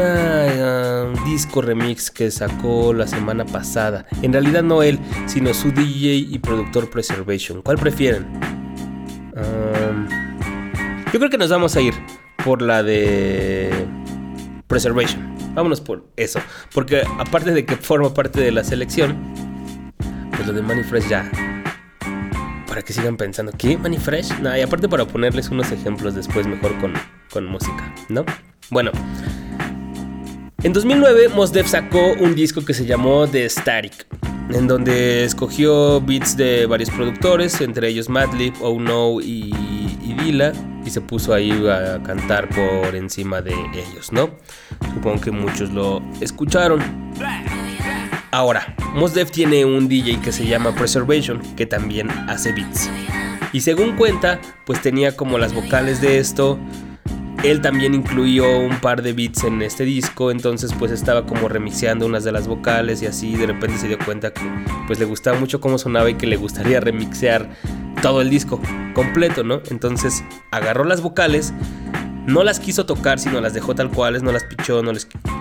disco remix que sacó la semana pasada. En realidad no él, sino su DJ y productor Preservation. ¿Cuál prefieren? Um, yo creo que nos vamos a ir por la de Preservation. Vámonos por eso. Porque aparte de que forma parte de la selección, pues lo de Money Fresh ya. Para que sigan pensando, ¿qué? ¿Money Fresh? No, y aparte para ponerles unos ejemplos después mejor con, con música, ¿no? Bueno. En 2009 Mos Def sacó un disco que se llamó The Static, en donde escogió beats de varios productores, entre ellos Madlib, Oh No y, y se puso ahí a cantar por encima de ellos, ¿no? Supongo que muchos lo escucharon. Ahora, Mos Def tiene un DJ que se llama Preservation, que también hace beats. Y según cuenta, pues tenía como las vocales de esto. Él también incluyó un par de beats en este disco, entonces pues estaba como remixeando unas de las vocales y así de repente se dio cuenta que pues le gustaba mucho cómo sonaba y que le gustaría remixear todo el disco completo, ¿no? Entonces agarró las vocales, no las quiso tocar, sino las dejó tal cuales, no las pichó, no,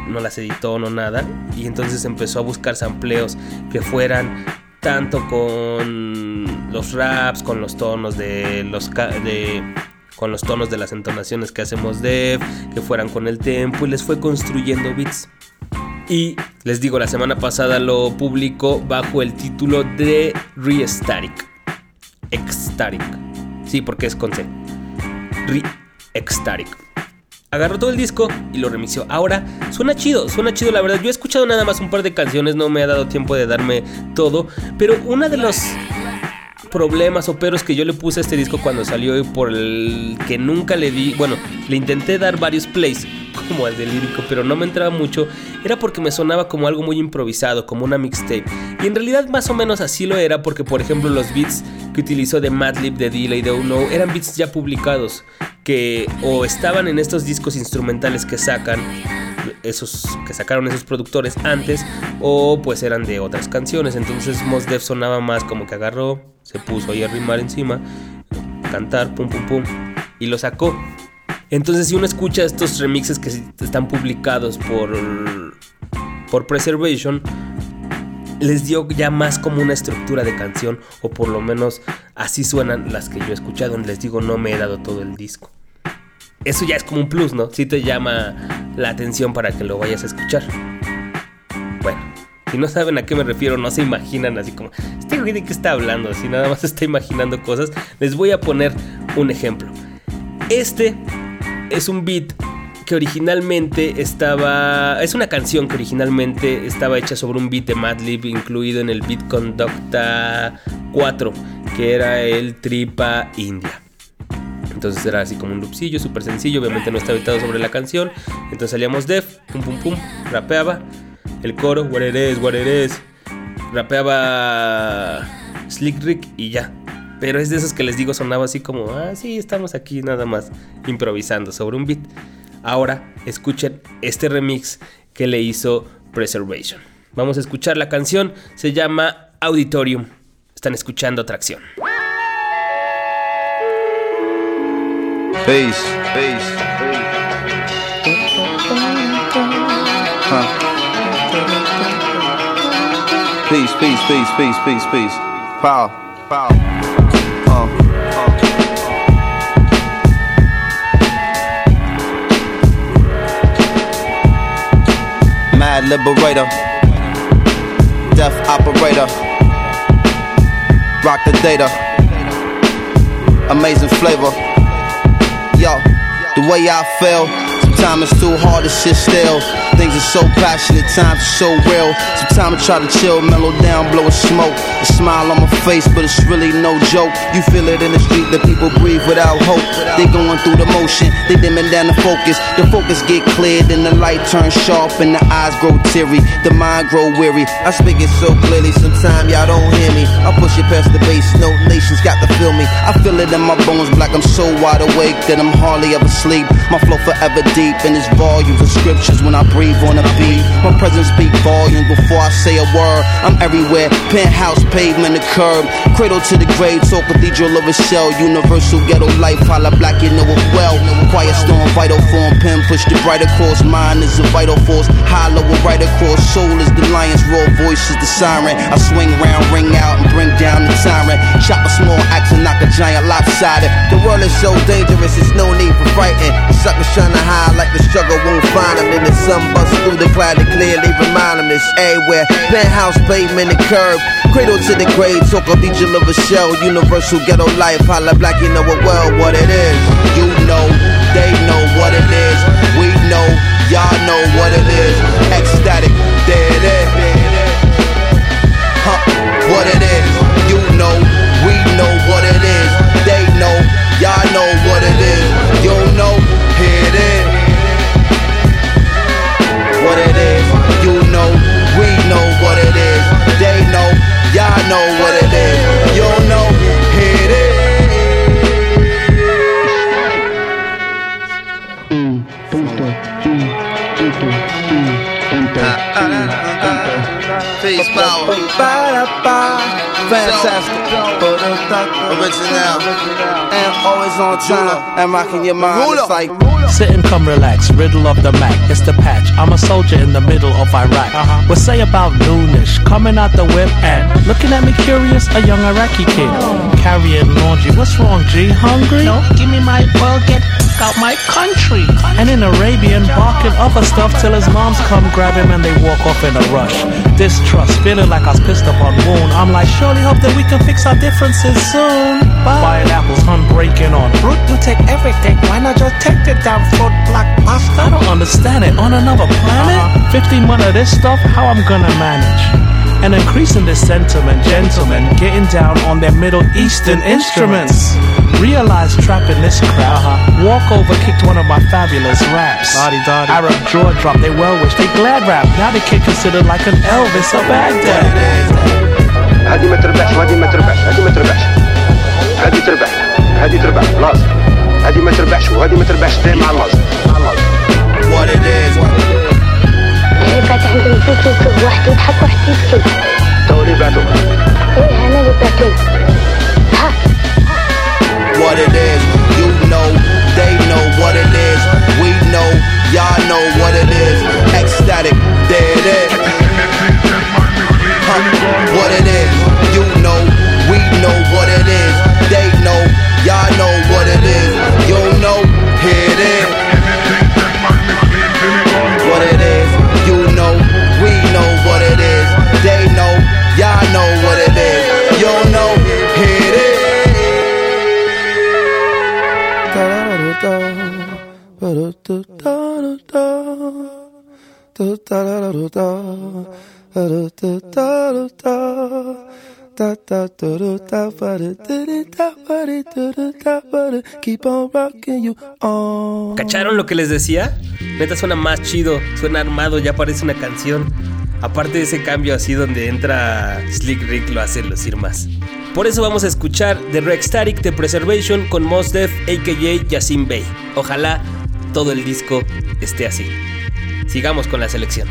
no las editó, no nada. Y entonces empezó a buscar sampleos que fueran tanto con los raps, con los tonos de los de con los tonos de las entonaciones que hacemos Dev, que fueran con el tempo y les fue construyendo beats. Y les digo, la semana pasada lo publicó bajo el título de Re-Static. Ecstatic. Sí, porque es con C. Re-Ecstatic. Agarró todo el disco y lo remixió. Ahora suena chido, suena chido la verdad. Yo he escuchado nada más un par de canciones, no me ha dado tiempo de darme todo. Pero una de los problemas o peros que yo le puse a este disco cuando salió por el que nunca le di, bueno, le intenté dar varios plays como al de lírico, pero no me entraba mucho, era porque me sonaba como algo muy improvisado, como una mixtape. Y en realidad más o menos así lo era porque por ejemplo los beats que utilizó de Madlib, de Delay, de Uno, eran beats ya publicados que o estaban en estos discos instrumentales que sacan esos que sacaron esos productores antes o pues eran de otras canciones. Entonces Mos Def sonaba más como que agarró se puso ahí a rimar encima cantar pum pum pum y lo sacó. Entonces si uno escucha estos remixes que están publicados por por Preservation les dio ya más como una estructura de canción o por lo menos así suenan las que yo he escuchado les digo no me he dado todo el disco eso ya es como un plus, ¿no? Si te llama la atención para que lo vayas a escuchar. Bueno, si no saben a qué me refiero, no se imaginan así como, este güey de qué está hablando, si nada más está imaginando cosas, les voy a poner un ejemplo. Este es un beat que originalmente estaba. Es una canción que originalmente estaba hecha sobre un beat de Madlib incluido en el Beat Conducta 4, que era el Tripa India. Entonces era así como un loopcillo súper sencillo, obviamente no está editado sobre la canción. Entonces salíamos Def, pum pum pum, rapeaba el coro, what it is, what it is. Rapeaba Slick Rick y ya. Pero es de esos que les digo sonaba así como, ah, sí, estamos aquí nada más improvisando sobre un beat. Ahora escuchen este remix que le hizo Preservation. Vamos a escuchar la canción, se llama Auditorium. Están escuchando Tracción. Peace, peace. Peace, peace, peace, peace, peace, peace. Pow, pow. Uh. Mad liberator, death operator, rock the data, amazing flavor. Yo, the way I feel, sometimes it's too hard to sit still. Things are so passionate, times are so real. Sometimes I try to chill, mellow down, blow a smoke. A smile on my face, but it's really no joke. You feel it in the street that people breathe without hope. They going through the motion, they dimming down the focus. The focus get cleared, and the light turns sharp, and the eyes grow teary. The mind grow weary. I speak it so clearly, sometimes y'all don't hear me. I push it past the base, no nations got to feel me. I feel it in my bones, black. I'm so wide awake that I'm hardly ever sleep. My flow forever deep, and it's volumes of scriptures when I breathe on a beat. My presence speak volumes before I say a word. I'm everywhere, penthouse, pavement, the curb, cradle to the grave, so cathedral of a shell, universal ghetto life. Holla black, you know it well. Quiet storm, vital form, pen push the brighter course. Mind is a vital force, hollow right across. Soul is the lion's roar, voice is the siren. I swing round, ring out, and bring down the tyrant. Chop a small axe and knock a giant lopsided. The world is so dangerous, it's no need for frightened. Suckers trying to hide like the struggle won't find them. Then the sun busts through the cloud to clearly remind them it's everywhere. Penthouse, pavement, and curb. Cradle to the grave, talk cathedral of a shell. Universal ghetto life, holla black, you know it well what it is. You know, they know what it is. We know, y'all know what it is. Ecstatic, there it is. Huh, what it is. You know, we know Original. And always on. And rocking your mind. It's like. Sit and come relax, riddle of the Mac, it's the patch. I'm a soldier in the middle of Iraq. Uh-huh. We'll say about noonish, coming out the whip and looking at me curious, a young Iraqi kid. Carrying laundry, what's wrong, G? Hungry? No, give me my oil, get out my country. And in Arabian, barking other stuff till his moms come grab him and they walk off in a rush. Distrust, feeling like I was pissed up on wound. I'm like, surely hope that we can fix our differences soon. Bye. Buying apples, hun breaking on fruit. You take everything, why not just take the damn fruit, black bastard? I don't understand it. On another planet? Uh-huh. 15 months of this stuff, how I'm gonna manage? And increasing this sentiment, gentlemen getting down on their Middle Eastern instruments. Realize trapping this crowd. Walk over, kicked one of my fabulous raps. Arab jaw drop, they well wish, they glad rap. Now they kid considered like an Elvis of Baghdad. هذه ما تربحش وهذه ما تربحش هذه ما تربحش هذه تربح هذه تربح لازم هذه ما تربحش وهذه ما تربحش دايما مع اللازم What it is. فاتح عند الفلوس واحد يضحك واحد يبكي تو اللي بعتوها ايه انا اللي بعتوه ها what it is. You know, they know what it is. We know, y'all know what it is. Ecstatic, there it is. Keep on rocking you on. ¿Cacharon lo que les decía? Neta suena más chido, suena armado, ya parece una canción. Aparte de ese cambio así donde entra Slick Rick lo hace lucir más. Por eso vamos a escuchar The Rex Static The Preservation con Mos Def aka Yasin Bey. Ojalá todo el disco esté así. Sigamos con la selección.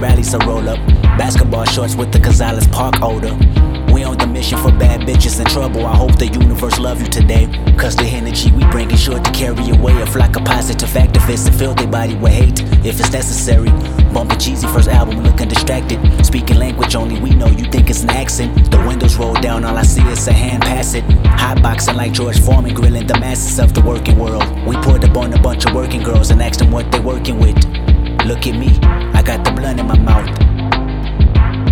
The a roll up. Basketball shorts with the Gonzalez Park odor. We on the mission for bad bitches in trouble. I hope the universe love you today. Cause the energy we bring is sure to carry away a flock of positive activists and fill their body with hate if it's necessary. Bumping cheesy first album, looking distracted. Speaking language only we know you think it's an accent. The windows roll down, all I see is a hand pass it. Hotboxing like George Foreman, grilling the masses of the working world. We pulled up on a bunch of working girls and asked them what they working with. Look at me, I got the blunt in my mouth.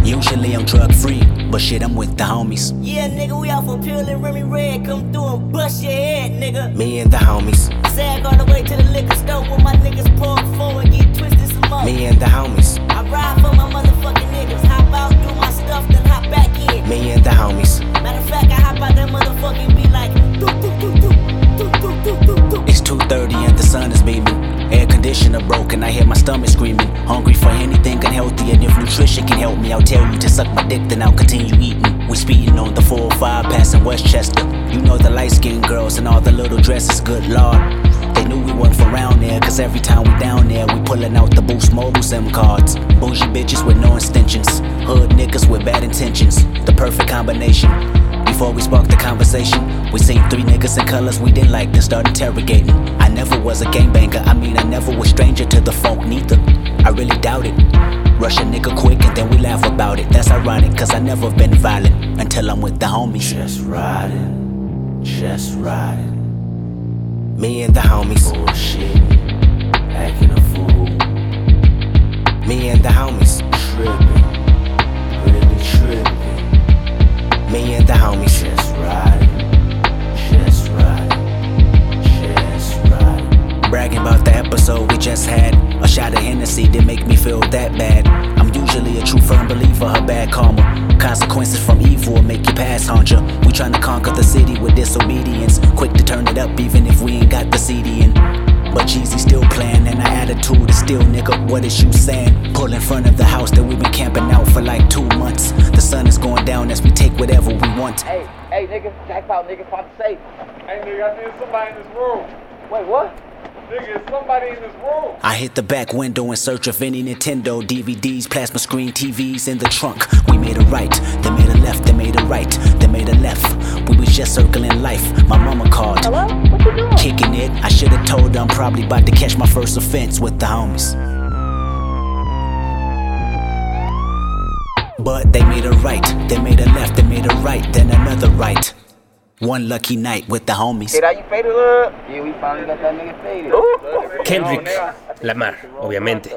Usually I'm drug free, but shit, I'm with the homies. Yeah, nigga, we out for Peel and Remy Red. Come through and bust your head, nigga. Me and the homies. Sag all the way to the liquor store with my niggas pour four and get twisted some more. Me and the homies. I ride for my motherfucking niggas. Hop out, do my stuff, then hop back in. Me and the homies. Matter of fact, I hop out that motherfucking be like, doo doo doo doo It's 2:30 and the sun is beaming. Air conditioner broken, I hear my stomach screaming. Hungry for anything unhealthy, and if nutrition can help me, I'll tell you to suck my dick, then I'll continue eating. We speeding on the 405 passing Westchester. You know the light skinned girls and all the little dresses, good lord. They knew we weren't from around there, cause every time we down there, we pulling out the Boost Mobile SIM cards. Bougie bitches with no extensions, hood niggas with bad intentions. The perfect combination. Before we sparked the conversation, we seen three niggas in colors we didn't like, then start interrogating. I never was a gangbanger, I mean, I never was stranger to the funk, neither. I really doubt it. Rush a nigga quick and then we laugh about it. That's ironic, cause I never been violent until I'm with the homies. Just riding, just riding. Me and the homies. Bullshit, acting a fool. Me and the homies. Tripping, really tripping. Me and the homies. Just riding, just riding, just riding. Bragging about the episode we just had. A shot of Hennessy didn't make me feel that bad. I'm usually a true firm believer of bad karma. Consequences from evil will make you pass, huncher. We tryna conquer the city with disobedience. Quick to turn it up even if we ain't got the CD in. But Jeezy still playing and our attitude is still nigga, what is you saying? Pull in front of the house that we've been camping out for like two months. The sun is going down as we take whatever we want. Hey, hey, nigga, jackpot, nigga, pop safe. Hey, nigga, I think somebody in this room. Wait, what? Nigga, it's somebody in this room. I hit the back window in search of any Nintendo DVDs, plasma screen TVs in the trunk. We made a right, they made a left, they made a right, they made a left. We was just circling life. My mama called. Hello? What you doing? Kicking it. I should have told her I'm probably about to catch my first offense with the homies. But they made a right, they made a left, they made a right, then another right. One lucky night with the homies. Hey, you faded up? Yeah, we finally got that nigga faded. Kendrick Lamar, obviamente.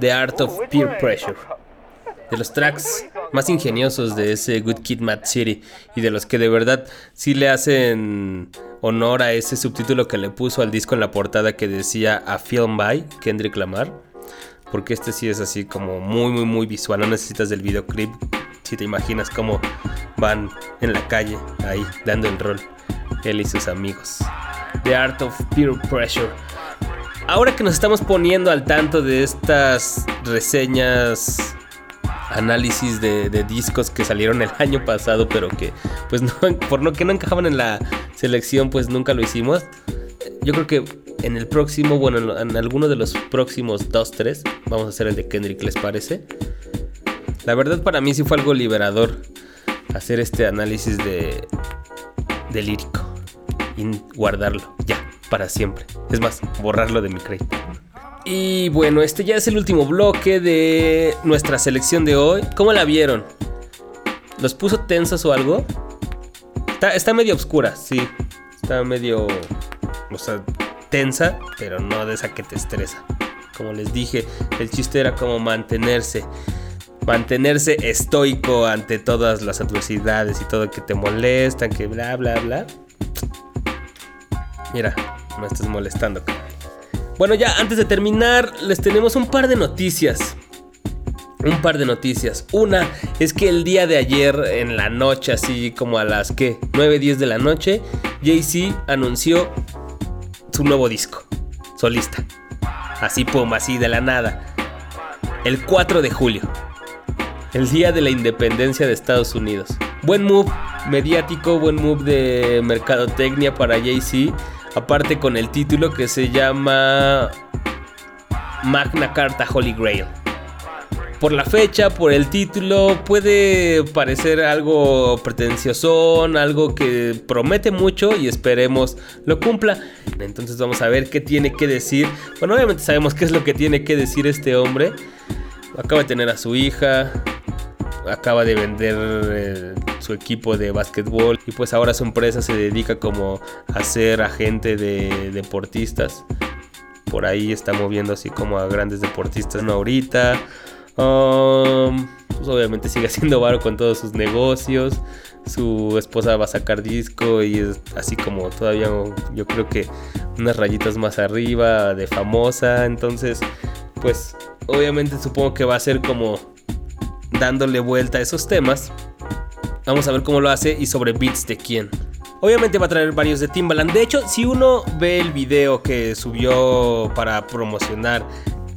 The Art of Peer Pressure. De los tracks más ingeniosos de ese Good Kid Mad City y de los que de verdad sí le hacen honor a ese subtítulo que le puso al disco en la portada que decía A Film by Kendrick Lamar. Porque este sí es así como muy, muy, muy visual. No necesitas del videoclip. Si te imaginas cómo van en la calle ahí dando el rol. Él y sus amigos. The Art of Peer Pressure. Ahora que nos estamos poniendo al tanto de estas reseñas, análisis de, de discos que salieron el año pasado, pero que pues no, por no que no encajaban en la selección, pues nunca lo hicimos. Yo creo que en el próximo, bueno, en, en alguno de los próximos 2, 3, vamos a hacer el de Kendrick, ¿les parece? La verdad para mí sí fue algo liberador hacer este análisis de, de lírico y guardarlo ya para siempre. Es más, borrarlo de mi crédito. Y bueno, este ya es el último bloque de nuestra selección de hoy. ¿Cómo la vieron? ¿Los puso tensos o algo? Está, está medio oscura, sí. Está medio... O sea, tensa, pero no de esa que te estresa. Como les dije, el chiste era como mantenerse. Mantenerse estoico ante todas las adversidades y todo que te molestan, que bla, bla, bla. Mira, no estés molestando. Bueno, ya antes de terminar, les tenemos un par de noticias. Un par de noticias. Una es que el día de ayer, en la noche, así como a las que 9, 10 de la noche, Jay-Z anunció su nuevo disco, solista. Así, pum, así de la nada. El 4 de julio, el día de la independencia de Estados Unidos. Buen move mediático, buen move de mercadotecnia para Jay-Z aparte con el título que se llama Magna Carta Holy Grail. Por la fecha, por el título, puede parecer algo pretencioso, algo que promete mucho y esperemos lo cumpla. Entonces vamos a ver qué tiene que decir. Bueno, obviamente sabemos qué es lo que tiene que decir este hombre. Acaba de tener a su hija, acaba de vender eh, su equipo de básquetbol y pues ahora su empresa se dedica como a ser agente de deportistas. Por ahí está moviendo así como a grandes deportistas, ahorita. Um, pues obviamente sigue haciendo varo con todos sus negocios. Su esposa va a sacar disco y es así como todavía yo creo que unas rayitas más arriba de famosa. Entonces, pues obviamente supongo que va a ser como dándole vuelta a esos temas. Vamos a ver cómo lo hace y sobre beats de quién. Obviamente va a traer varios de Timbaland. De hecho, si uno ve el video que subió para promocionar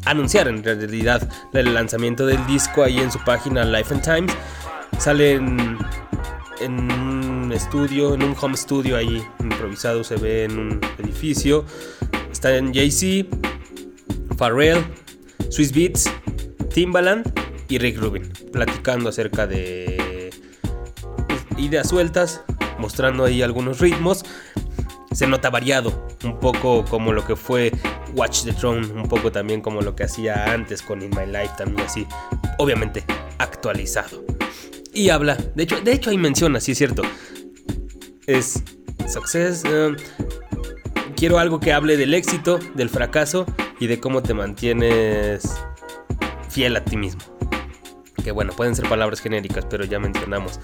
anunciar en realidad el lanzamiento del disco ahí en su página Life and Times. Sale en, un estudio, en un home studio ahí improvisado, se ve en un edificio. Está en Jay-Z, Pharrell, Swiss Beats, Timbaland y Rick Rubin, platicando acerca de ideas sueltas, mostrando ahí algunos ritmos. Se nota variado, un poco como lo que fue Watch the Throne, un poco también como lo que hacía antes con In My Life, también así, obviamente actualizado. Y habla, de hecho, de hecho ahí menciona, sí es cierto, es success. Quiero algo que hable del éxito, del fracaso y de cómo te mantienes fiel a ti mismo. Que bueno, pueden ser palabras genéricas, pero ya mencionamos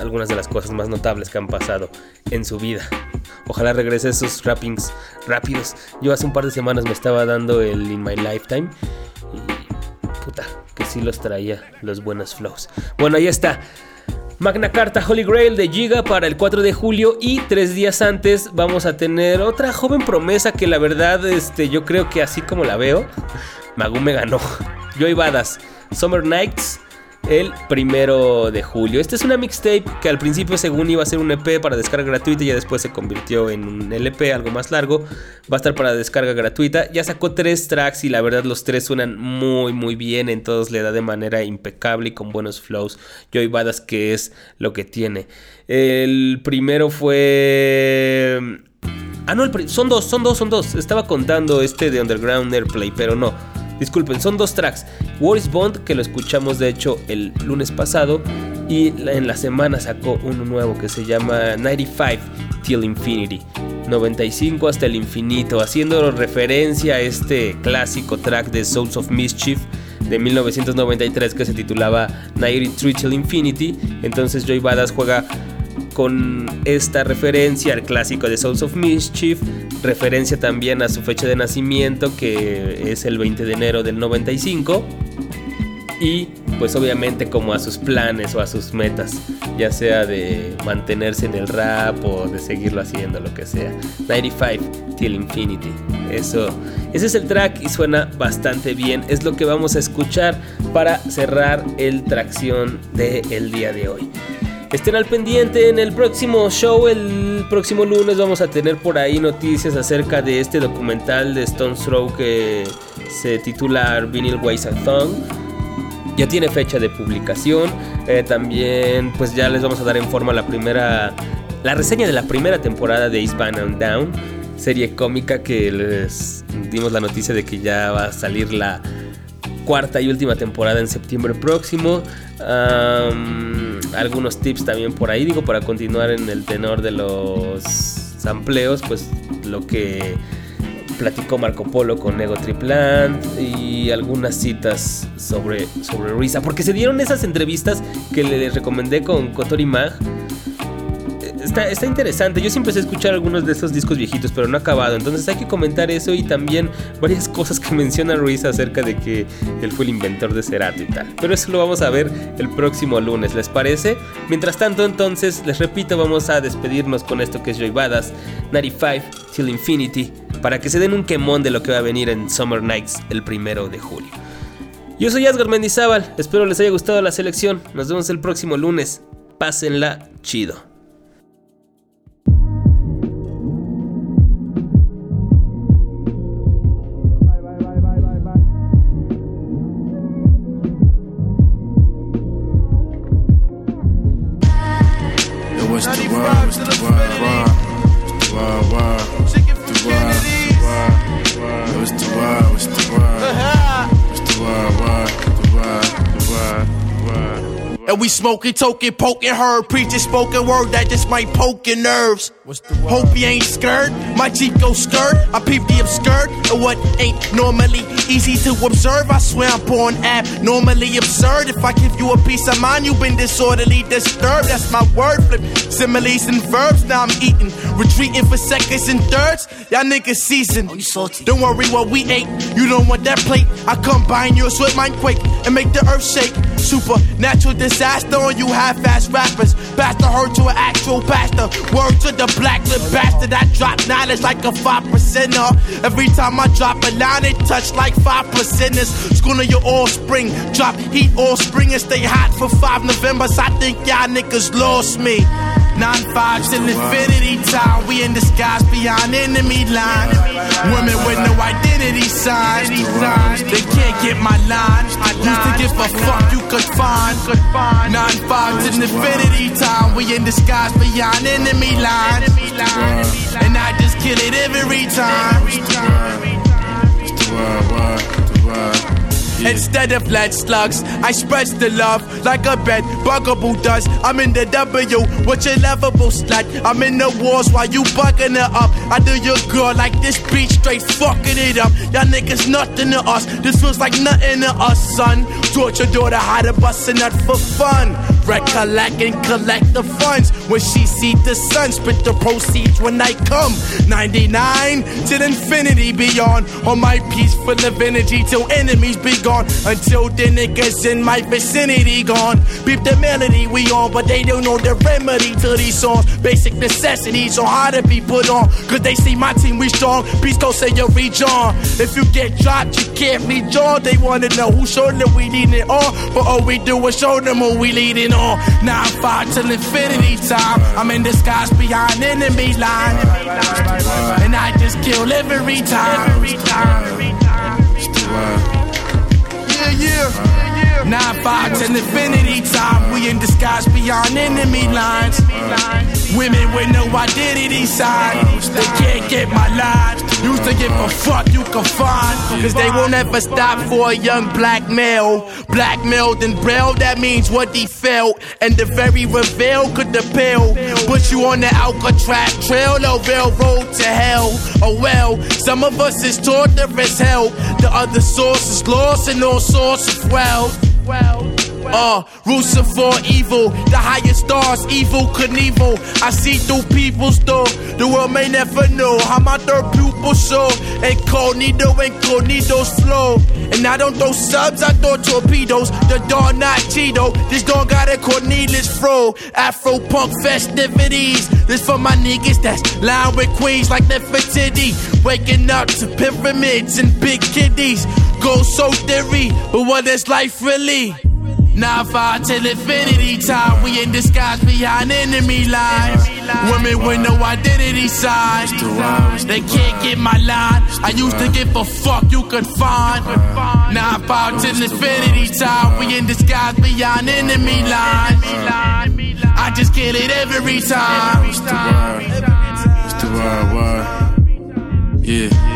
algunas de las cosas más notables que han pasado en su vida. Ojalá regrese esos rappings rápidos. Yo hace un par de semanas me estaba dando el In My Lifetime. Y puta, que sí los traía, los buenos flows. Bueno, ahí está. Magna Carta Holy Grail de Giga para el 4 de julio y tres días antes vamos a tener otra joven promesa que la verdad este, yo creo que así como la veo, Magu me ganó. Joy Badass, Summer Nights el primero de julio. Esta es una mixtape que al principio según iba a ser un EP para descarga gratuita ya después se convirtió en un LP algo más largo. Va a estar para descarga gratuita. Ya sacó tres tracks y la verdad los tres suenan muy muy bien. En todos le da de manera impecable y con buenos flows. Joy Badass que es lo que tiene. El primero fue... Ah, no, son dos, son dos, son dos. Estaba contando este de Underground Airplay, pero no. Disculpen, son dos tracks. War is Bond, que lo escuchamos de hecho el lunes pasado. Y en la semana sacó uno nuevo que se llama 95 Till Infinity. 95 hasta el infinito, haciendo referencia a este clásico track de Souls of Mischief de 1993 que se titulaba 93 Till Infinity. Entonces Joy Badass juega con esta referencia al clásico de Souls of Mischief, referencia también a su fecha de nacimiento que es el 20 de enero del 95 y pues obviamente como a sus planes o a sus metas, ya sea de mantenerse en el rap o de seguirlo haciendo, lo que sea. 95 Till Infinity. Eso, ese es el track y suena bastante bien. Es lo que vamos a escuchar para cerrar el tracción del día de hoy. Estén al pendiente en el próximo show, el próximo lunes vamos a tener por ahí noticias acerca de este documental de Stone Throw que se titula Vinyl Ways and Thong. Ya tiene fecha de publicación. Eh, también pues ya les vamos a dar en forma la primera, la reseña de la primera temporada de Eastbound and Down, serie cómica que les dimos la noticia de que ya va a salir la cuarta y última temporada en septiembre próximo. algunos tips también por ahí, digo, para continuar en el tenor de los sampleos, pues lo que platicó Marco Polo con Nego Triplant y algunas citas sobre, sobre Risa, porque se dieron esas entrevistas que les recomendé con Kotori Mag está, interesante. Yo siempre sé escuchar algunos de esos discos viejitos, pero no ha acabado. Entonces hay que comentar eso y también varias cosas que menciona Ruiz acerca de que él fue el inventor de Cerato y tal. Pero eso lo vamos a ver el próximo lunes, ¿les parece? Mientras tanto, entonces, les repito, vamos a despedirnos con esto que es Joy Badass 95 Till Infinity para que se den un quemón de lo que va a venir en Summer Nights el primero de julio. Yo soy Asgar Mendizábal, espero les haya gustado la selección. Nos vemos el próximo lunes. Pásenla chido. What's the world, What's the world, world, world, world. And we smoking, token, poking her. Preaching spoken word that just might poke your nerves. Hope you ain't scared. My go skirt. I peep the obscured. And what ain't normally easy to observe. I swear I'm born abnormally absurd. If I give you a piece of mind, you've been disorderly disturbed. That's my word flip. Similes and verbs. Now I'm eating. Retreating for seconds and thirds. Y'all niggas seasoned. Don't worry what we ate. You don't want that plate. I combine yours with mine quake and make the earth shake. Supernatural disaster on you half-ass rappers. Pastor her to an actual pastor. Word to the black lip bastard. I drop knowledge like a five percenter. Every time I drop a line, it touch like five percenters. School of your offspring. Drop heat all spring and stay hot for five Novembers. I think y'all niggas lost me. Nine five till infinity time. We in disguise beyond enemy line. Women with no identity signs. They can't get my line. I used to give a fuck you could find. Nine five till infinity time. We in disguise beyond enemy lines. And I just kill it every time. Instead of lead slugs, I spread the love like a bed bugaboo does. I'm in the W, what your lovable slut. I'm in the wars while you bugging it up. I do your girl like this beat, straight fucking it up. Y'all niggas nothing to us. This feels like nothing to us, son. Your daughter how to bust a nut for fun. Recollect and collect the funds when she see the sun. Split the proceeds when I come. 99 till infinity beyond. On my of energy till enemies be gone. Until the niggas in my vicinity gone. Beep the melody we on, but they don't know the remedy to these songs. Basic necessities on how to be put on. Cause they see my team we strong. Please go say your rejoin. If you get dropped, you can't rejoin. They wanna know who shoulder we leading on. But all we do is show them who we leading. Now I'm five till infinity time. I'm in disguise behind enemy line. And I just kill every time. Yeah, yeah. Nine five till infinity time. We in disguise beyond enemy lines. Women with no identity signs. They can't get my line. Used to give a fuck you can find. Cause they won't ever stop for a young black male. Blackmailed and braille, that means what he felt. And the very reveal could appeal. Put you on the Alcatraz trail, no railroad to hell. Oh well, some of us is torturous hell. The other source is lost in all sorts of wealth. Uh, for evil, the highest stars, evil Knievel. I see through people's door. The world may never know how my third pupil show. Incognito, incognito's flow. And I don't throw subs, I throw torpedoes. The dog not Cheeto. This dog got a Cornelius Fro. Afro punk festivities. This for my niggas that's lying with queens like Nefertiti. Waking up to pyramids and big kiddies. Go so theory, but what is life really? Nine five till infinity time. We in disguise behind enemy lines. Women with no identity signs. They can't get my line. I used to give a fuck you could find. Nine five till infinity time. We in disguise behind enemy lines. I just kill it every time. It's the. Yeah.